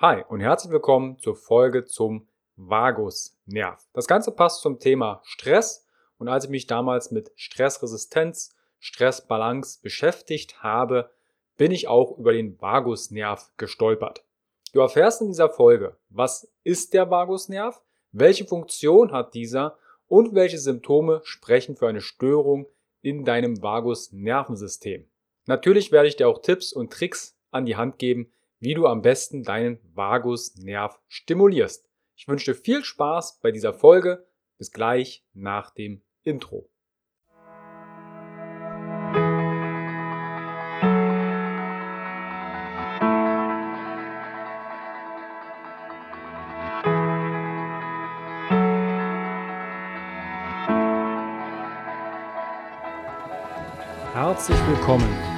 Hi und herzlich willkommen zur Folge zum Vagusnerv. Das Ganze passt zum Thema Stress und als ich mich damals mit Stressresistenz, Stressbalance beschäftigt habe, bin ich auch über den Vagusnerv gestolpert. Du erfährst in dieser Folge, was ist der Vagusnerv, welche Funktion hat dieser und welche Symptome sprechen für eine Störung in deinem Vagusnervensystem. Natürlich werde ich dir auch Tipps und Tricks an die Hand geben, wie du am besten deinen Vagusnerv stimulierst. Ich wünsche dir viel Spaß bei dieser Folge. Bis gleich nach dem Intro. Herzlich willkommen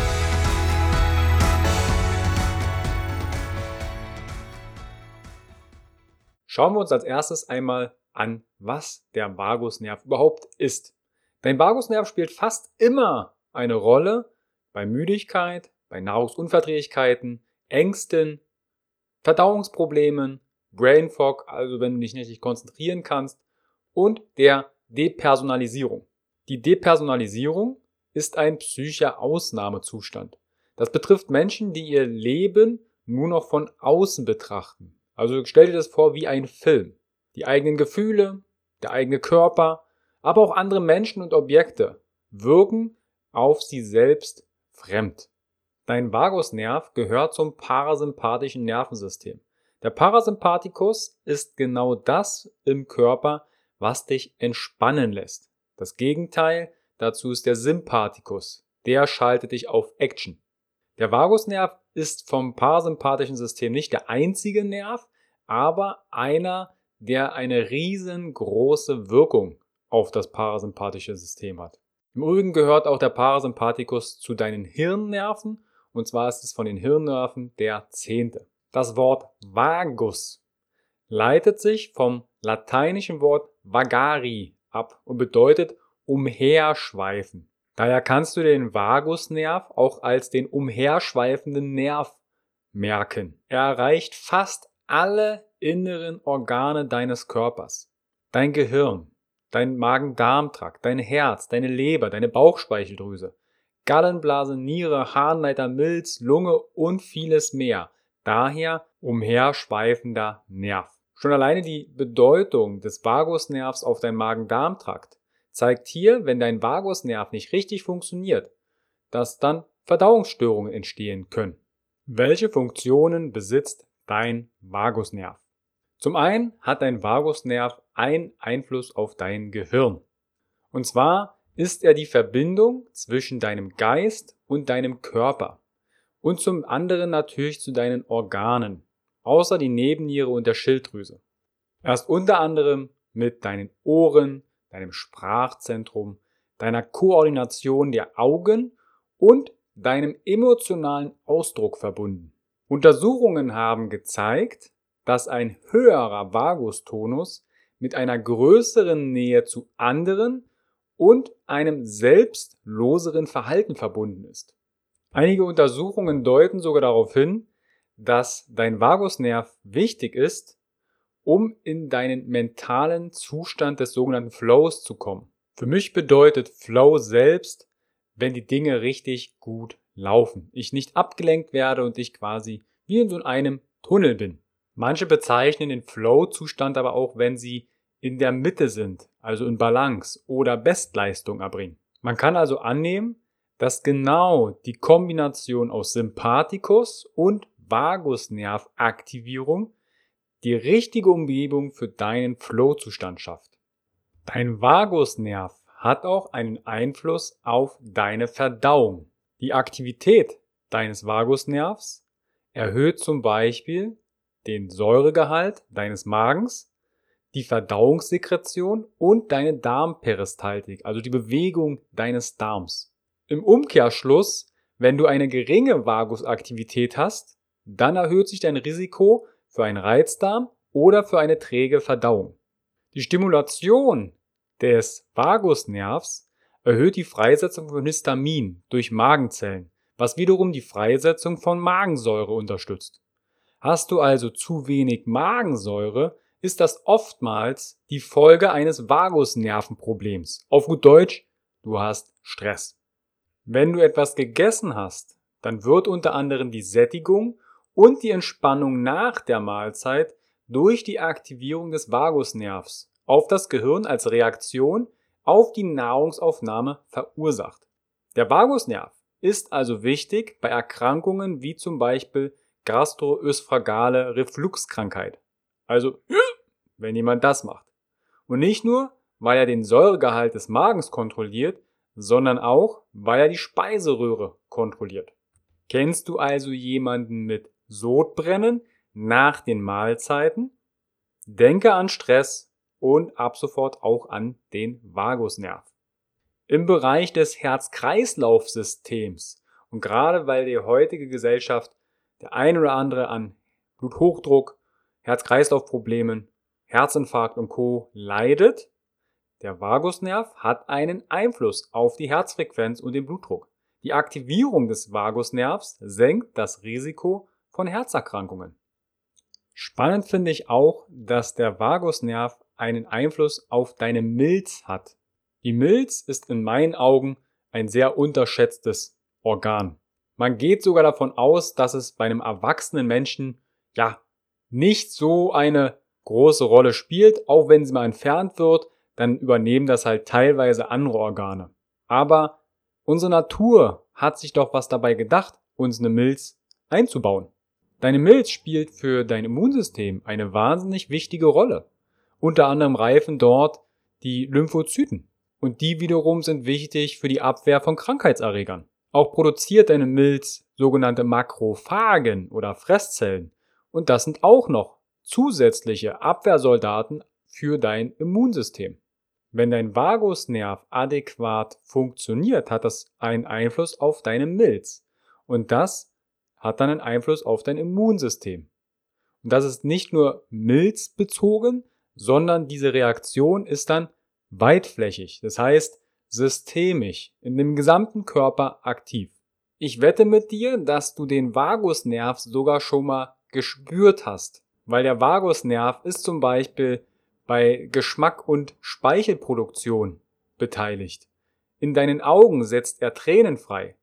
Schauen wir uns als erstes einmal an, was der Vagusnerv überhaupt ist. Dein Vagusnerv spielt fast immer eine Rolle bei Müdigkeit, bei Nahrungsunverträglichkeiten, Ängsten, Verdauungsproblemen, Brain Fog, also wenn du dich nicht konzentrieren kannst, und der Depersonalisierung. Die Depersonalisierung ist ein psychischer Ausnahmezustand. Das betrifft Menschen, die ihr Leben nur noch von außen betrachten. Also stell dir das vor wie ein Film. Die eigenen Gefühle, der eigene Körper, aber auch andere Menschen und Objekte wirken auf sie selbst fremd. Dein Vagusnerv gehört zum parasympathischen Nervensystem. Der Parasympathikus ist genau das im Körper, was dich entspannen lässt. Das Gegenteil Dazu ist der Sympathikus. Der schaltet dich auf Action. Der Vagusnerv ist vom parasympathischen System nicht der einzige Nerv, aber einer, der eine riesengroße Wirkung auf das parasympathische System hat. Im Übrigen gehört auch der Parasympathikus zu deinen Hirnnerven und zwar ist es von den Hirnnerven der zehnte. Das Wort vagus leitet sich vom lateinischen Wort vagari ab und bedeutet umherschweifen. Daher kannst du den Vagusnerv auch als den umherschweifenden Nerv merken. Er erreicht fast alle inneren Organe deines Körpers. Dein Gehirn, dein Magen-Darm-Trakt, dein Herz, deine Leber, deine Bauchspeicheldrüse, Gallenblase, Niere, Harnleiter, Milz, Lunge und vieles mehr. Daher umherschweifender Nerv. Schon alleine die Bedeutung des Vagusnervs auf dein Magen-Darm-Trakt zeigt hier, wenn dein Vagusnerv nicht richtig funktioniert, dass dann Verdauungsstörungen entstehen können. Welche Funktionen besitzt dein Vagusnerv? Zum einen hat dein Vagusnerv einen Einfluss auf dein Gehirn. Und zwar ist er die Verbindung zwischen deinem Geist und deinem Körper. Und zum anderen natürlich zu deinen Organen, außer die Nebenniere und der Schilddrüse. Er ist unter anderem mit deinen Ohren, deinem Sprachzentrum, deiner Koordination der Augen und deinem emotionalen Ausdruck verbunden. Untersuchungen haben gezeigt, dass ein höherer Vagustonus mit einer größeren Nähe zu anderen und einem selbstloseren Verhalten verbunden ist. Einige Untersuchungen deuten sogar darauf hin, dass dein Vagusnerv wichtig ist, um in deinen mentalen Zustand des sogenannten Flows zu kommen. Für mich bedeutet Flow selbst, wenn die Dinge richtig gut laufen. Ich nicht abgelenkt werde und ich quasi wie in so einem Tunnel bin. Manche bezeichnen den Flow-Zustand aber auch, wenn sie in der Mitte sind, also in Balance oder Bestleistung erbringen. Man kann also annehmen, dass genau die Kombination aus Sympathikus und Vagusnervaktivierung die richtige Umgebung für deinen Flow-Zustand schafft. Dein Vagusnerv hat auch einen Einfluss auf deine Verdauung. Die Aktivität deines Vagusnervs erhöht zum Beispiel den Säuregehalt deines Magens, die Verdauungssekretion und deine Darmperistaltik, also die Bewegung deines Darms. Im Umkehrschluss, wenn du eine geringe Vagusaktivität hast, dann erhöht sich dein Risiko für einen Reizdarm oder für eine träge Verdauung. Die Stimulation des Vagusnervs erhöht die Freisetzung von Histamin durch Magenzellen, was wiederum die Freisetzung von Magensäure unterstützt. Hast du also zu wenig Magensäure, ist das oftmals die Folge eines Vagusnervenproblems. Auf gut Deutsch, du hast Stress. Wenn du etwas gegessen hast, dann wird unter anderem die Sättigung und die Entspannung nach der Mahlzeit durch die Aktivierung des Vagusnervs auf das Gehirn als Reaktion auf die Nahrungsaufnahme verursacht. Der Vagusnerv ist also wichtig bei Erkrankungen wie zum Beispiel gastroösphagale Refluxkrankheit. Also, wenn jemand das macht. Und nicht nur, weil er den Säuregehalt des Magens kontrolliert, sondern auch, weil er die Speiseröhre kontrolliert. Kennst du also jemanden mit Sodbrennen nach den Mahlzeiten? Denke an Stress und ab sofort auch an den Vagusnerv. Im Bereich des Herz-Kreislauf-Systems und gerade weil die heutige Gesellschaft der ein oder andere an Bluthochdruck, Herz-Kreislauf-Problemen, Herzinfarkt und Co. leidet, der Vagusnerv hat einen Einfluss auf die Herzfrequenz und den Blutdruck. Die Aktivierung des Vagusnervs senkt das Risiko von Herzerkrankungen. Spannend finde ich auch, dass der Vagusnerv einen Einfluss auf deine Milz hat. Die Milz ist in meinen Augen ein sehr unterschätztes Organ. Man geht sogar davon aus, dass es bei einem erwachsenen Menschen ja nicht so eine große Rolle spielt, auch wenn sie mal entfernt wird, dann übernehmen das halt teilweise andere Organe. Aber unsere Natur hat sich doch was dabei gedacht, uns eine Milz einzubauen. Deine Milz spielt für dein Immunsystem eine wahnsinnig wichtige Rolle. Unter anderem reifen dort die Lymphozyten. Und die wiederum sind wichtig für die Abwehr von Krankheitserregern. Auch produziert deine Milz sogenannte Makrophagen oder Fresszellen. Und das sind auch noch zusätzliche Abwehrsoldaten für dein Immunsystem. Wenn dein Vagusnerv adäquat funktioniert, hat das einen Einfluss auf deine Milz. Und das hat dann einen Einfluss auf dein Immunsystem. Und das ist nicht nur milzbezogen, sondern diese Reaktion ist dann weitflächig. Das heißt, systemisch, in dem gesamten Körper aktiv. Ich wette mit dir, dass du den Vagusnerv sogar schon mal gespürt hast, weil der Vagusnerv ist zum Beispiel bei Geschmack und Speichelproduktion beteiligt. In deinen Augen setzt er Tränen frei.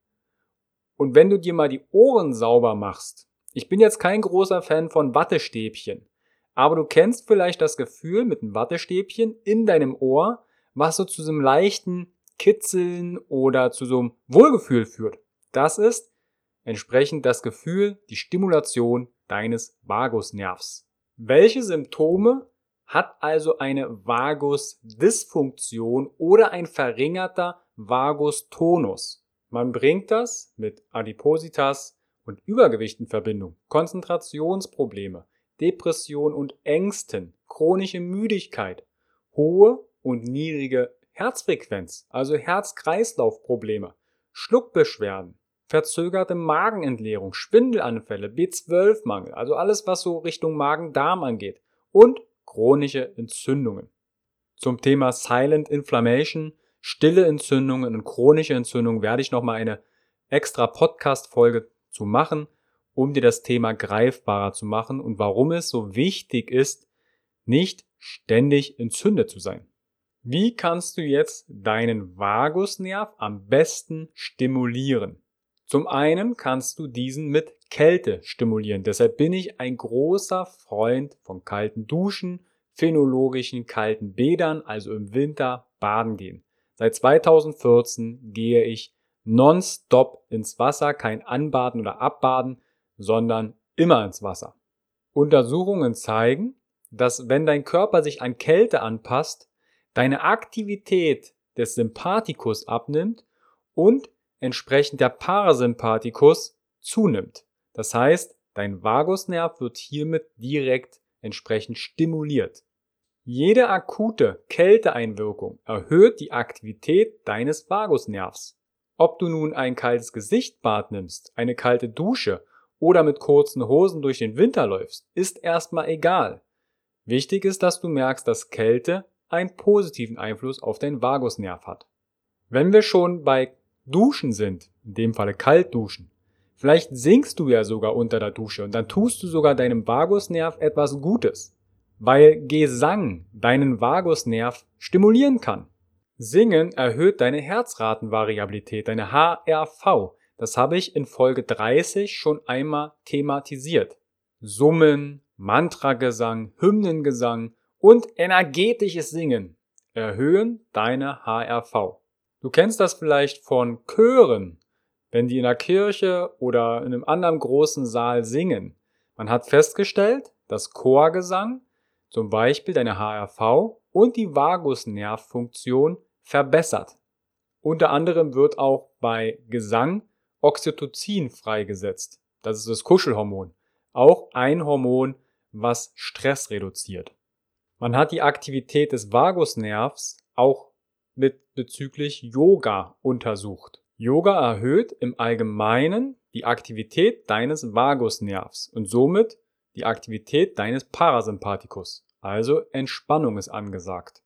Und wenn du dir mal die Ohren sauber machst, ich bin jetzt kein großer Fan von Wattestäbchen, aber du kennst vielleicht das Gefühl mit einem Wattestäbchen in deinem Ohr, was so zu so einem leichten Kitzeln oder zu so einem Wohlgefühl führt. Das ist entsprechend das Gefühl, die Stimulation deines Vagusnervs. Welche Symptome hat also eine Vagusdysfunktion oder ein verringerter Vagustonus? Man bringt das mit Adipositas und Übergewicht in Verbindung, Konzentrationsprobleme, Depression und Ängsten, chronische Müdigkeit, hohe und niedrige Herzfrequenz, also Herz-Kreislauf-Probleme, Schluckbeschwerden, verzögerte Magenentleerung, Schwindelanfälle, B12-Mangel, also alles, was so Richtung Magen-Darm angeht und chronische Entzündungen. Zum Thema Silent Inflammation, stille Entzündungen und chronische Entzündungen werde ich nochmal eine extra Podcast-Folge zu machen, um dir das Thema greifbarer zu machen und warum es so wichtig ist, nicht ständig entzündet zu sein. Wie kannst du jetzt deinen Vagusnerv am besten stimulieren? Zum einen kannst du diesen mit Kälte stimulieren. Deshalb bin ich ein großer Freund von kalten Duschen, phänologischen kalten Bädern, also im Winter baden gehen. Seit 2014 gehe ich nonstop ins Wasser, kein Anbaden oder Abbaden, sondern immer ins Wasser. Untersuchungen zeigen, dass wenn dein Körper sich an Kälte anpasst, deine Aktivität des Sympathikus abnimmt und entsprechend der Parasympathikus zunimmt. Das heißt, Dein Vagusnerv wird hiermit direkt entsprechend stimuliert. Jede akute Kälteeinwirkung erhöht die Aktivität deines Vagusnervs. Ob du nun ein kaltes Gesichtbad nimmst, eine kalte Dusche oder mit kurzen Hosen durch den Winter läufst, ist erstmal egal. Wichtig ist, dass du merkst, dass Kälte einen positiven Einfluss auf deinen Vagusnerv hat. Wenn wir schon bei Duschen sind, in dem Falle kalt duschen, vielleicht singst du ja sogar unter der Dusche und dann tust du sogar deinem Vagusnerv etwas Gutes, weil Gesang deinen Vagusnerv stimulieren kann. Singen erhöht deine Herzratenvariabilität, deine HRV. Das habe ich in Folge 30 schon einmal thematisiert. Summen, Mantragesang, Hymnengesang und energetisches Singen erhöhen deine HRV. Du kennst das vielleicht von Chören, wenn die in der Kirche oder in einem anderen großen Saal singen. Man hat festgestellt, dass Chorgesang zum Beispiel deine HRV und die Vagusnervfunktion verbessert. Unter anderem wird auch bei Gesang Oxytocin freigesetzt. Das ist das Kuschelhormon. Auch ein Hormon, was Stress reduziert. Man hat die Aktivität des Vagusnervs auch mit bezüglich Yoga untersucht. Yoga erhöht im Allgemeinen die Aktivität deines Vagusnervs und somit die Aktivität deines Parasympathikus. Also Entspannung ist angesagt.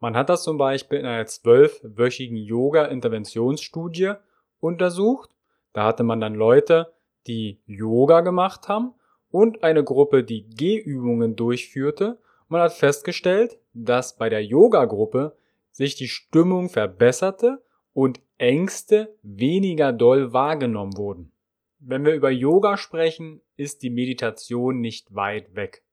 Man hat das zum Beispiel in einer zwölfwöchigen Yoga-Interventionsstudie untersucht. Da hatte man dann Leute, die Yoga gemacht haben und eine Gruppe, die Gehübungen durchführte. Man hat festgestellt, dass bei der Yoga-Gruppe sich die Stimmung verbesserte und Ängste weniger doll wahrgenommen wurden. Wenn wir über Yoga sprechen, ist die Meditation nicht weit weg.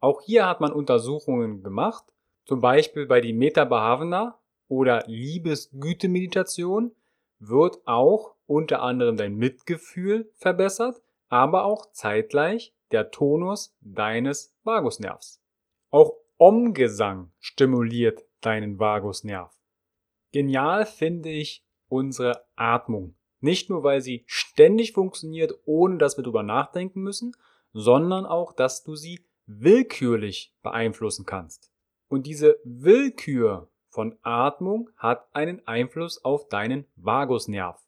Auch hier hat man Untersuchungen gemacht, zum Beispiel bei die Bhavana oder Liebesgüte-Meditation wird auch unter anderem dein Mitgefühl verbessert, aber auch zeitgleich der Tonus deines Vagusnervs. Auch Om-Gesang stimuliert deinen Vagusnerv. Genial finde ich unsere Atmung. Nicht nur, weil sie ständig funktioniert, ohne dass wir drüber nachdenken müssen, sondern auch, dass du sie willkürlich beeinflussen kannst. Und diese Willkür von Atmung hat einen Einfluss auf deinen Vagusnerv.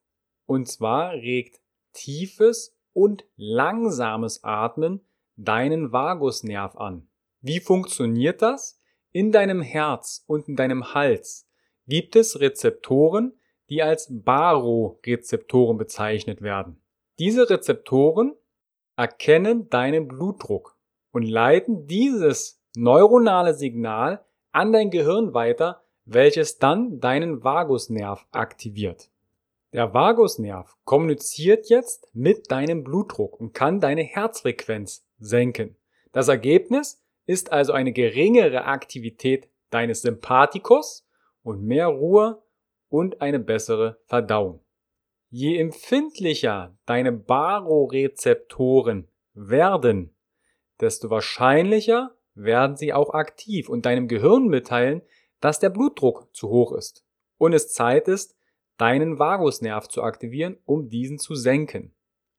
Und zwar regt tiefes und langsames Atmen deinen Vagusnerv an. Wie funktioniert das? In deinem Herz und in deinem Hals gibt es Rezeptoren, die als Barorezeptoren bezeichnet werden. Diese Rezeptoren erkennen deinen Blutdruck und leiten dieses neuronale Signal an dein Gehirn weiter, welches dann deinen Vagusnerv aktiviert. Der Vagusnerv kommuniziert jetzt mit deinem Blutdruck und kann deine Herzfrequenz senken. Das Ergebnis ist also eine geringere Aktivität deines Sympathikus und mehr Ruhe und eine bessere Verdauung. Je empfindlicher deine Barorezeptoren werden, desto wahrscheinlicher werden sie auch aktiv und deinem Gehirn mitteilen, dass der Blutdruck zu hoch ist und es Zeit ist, deinen Vagusnerv zu aktivieren, um diesen zu senken.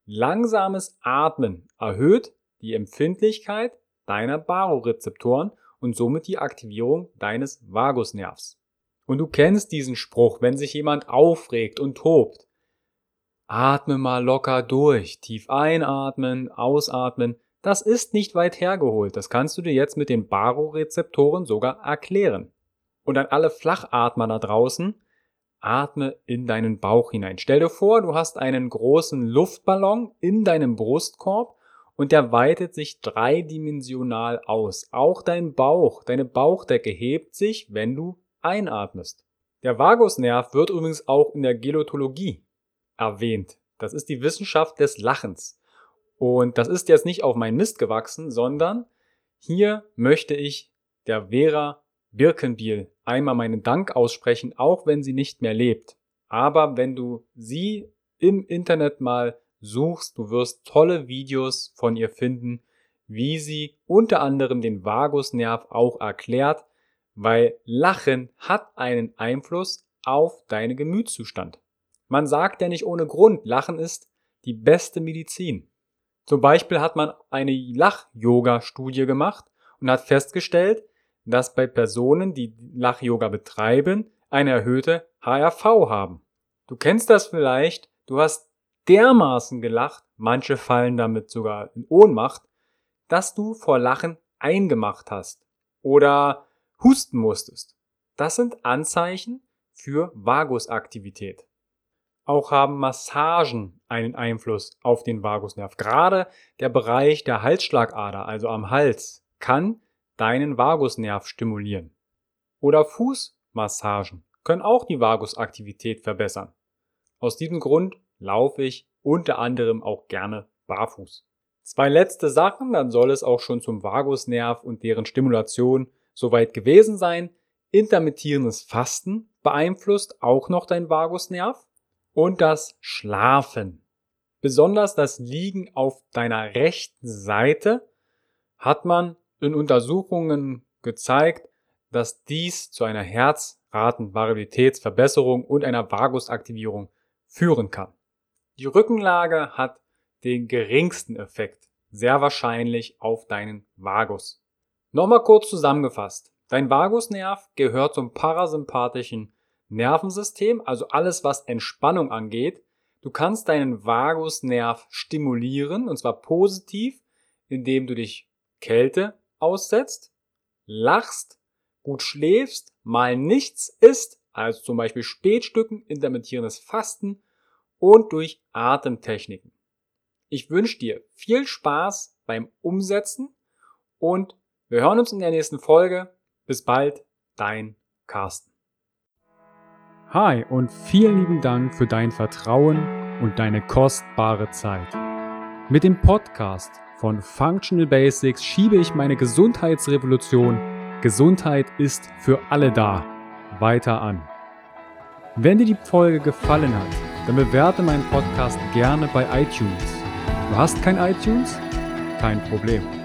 Langsames Atmen erhöht die Empfindlichkeit deiner Barorezeptoren und somit die Aktivierung deines Vagusnervs. Und du kennst diesen Spruch, wenn sich jemand aufregt und tobt. Atme mal locker durch, tief einatmen, ausatmen, das ist nicht weit hergeholt. Das kannst du dir jetzt mit den Barorezeptoren sogar erklären. Und an alle Flachatmer da draußen, atme in deinen Bauch hinein. Stell dir vor, du hast einen großen Luftballon in deinem Brustkorb und der weitet sich dreidimensional aus. Auch dein Bauch, deine Bauchdecke hebt sich, wenn du einatmest. Der Vagusnerv wird übrigens auch in der Gelotologie erwähnt. Das ist die Wissenschaft des Lachens. Und das ist jetzt nicht auf meinen Mist gewachsen, sondern hier möchte ich der Vera Birkenbiel einmal meinen Dank aussprechen, auch wenn sie nicht mehr lebt. Aber wenn du sie im Internet mal suchst, du wirst tolle Videos von ihr finden, wie sie unter anderem den Vagusnerv auch erklärt, weil Lachen hat einen Einfluss auf deinen Gemütszustand. Man sagt ja nicht ohne Grund, Lachen ist die beste Medizin. Zum Beispiel hat man eine Lach-Yoga-Studie gemacht und hat festgestellt, dass bei Personen, die Lach-Yoga betreiben, eine erhöhte HRV haben. Du kennst das vielleicht, du hast dermaßen gelacht, manche fallen damit sogar in Ohnmacht, dass du vor Lachen eingemacht hast oder husten musstest. Das sind Anzeichen für Vagusaktivität. Auch haben Massagen einen Einfluss auf den Vagusnerv. Gerade der Bereich der Halsschlagader, also am Hals, kann deinen Vagusnerv stimulieren. Oder Fußmassagen können auch die Vagusaktivität verbessern. Aus diesem Grund laufe ich unter anderem auch gerne barfuß. Zwei letzte Sachen, dann soll es auch schon zum Vagusnerv und deren Stimulation soweit gewesen sein. Intermittierendes Fasten beeinflusst auch noch dein Vagusnerv und das Schlafen. Besonders das Liegen auf deiner rechten Seite hat man in Untersuchungen gezeigt, dass dies zu einer Herzratenvariabilitätsverbesserung und einer Vagusaktivierung führen kann. Die Rückenlage hat den geringsten Effekt, sehr wahrscheinlich auf deinen Vagus. Nochmal kurz zusammengefasst. Dein Vagusnerv gehört zum parasympathischen Nervensystem, also alles, was Entspannung angeht. Du kannst deinen Vagusnerv stimulieren, und zwar positiv, indem du dich Kälte aussetzt, lachst, gut schläfst, mal nichts isst, also zum Beispiel Spätstücken, intermittierendes Fasten und durch Atemtechniken. Ich wünsche dir viel Spaß beim Umsetzen und wir hören uns in der nächsten Folge. Bis bald, dein Carsten. Hi und vielen lieben Dank für dein Vertrauen und deine kostbare Zeit. Mit dem Podcast von Functional Basics schiebe ich meine Gesundheitsrevolution Gesundheit ist für alle da weiter an. Wenn dir die Folge gefallen hat, dann bewerte meinen Podcast gerne bei iTunes. Du hast kein iTunes? Kein Problem.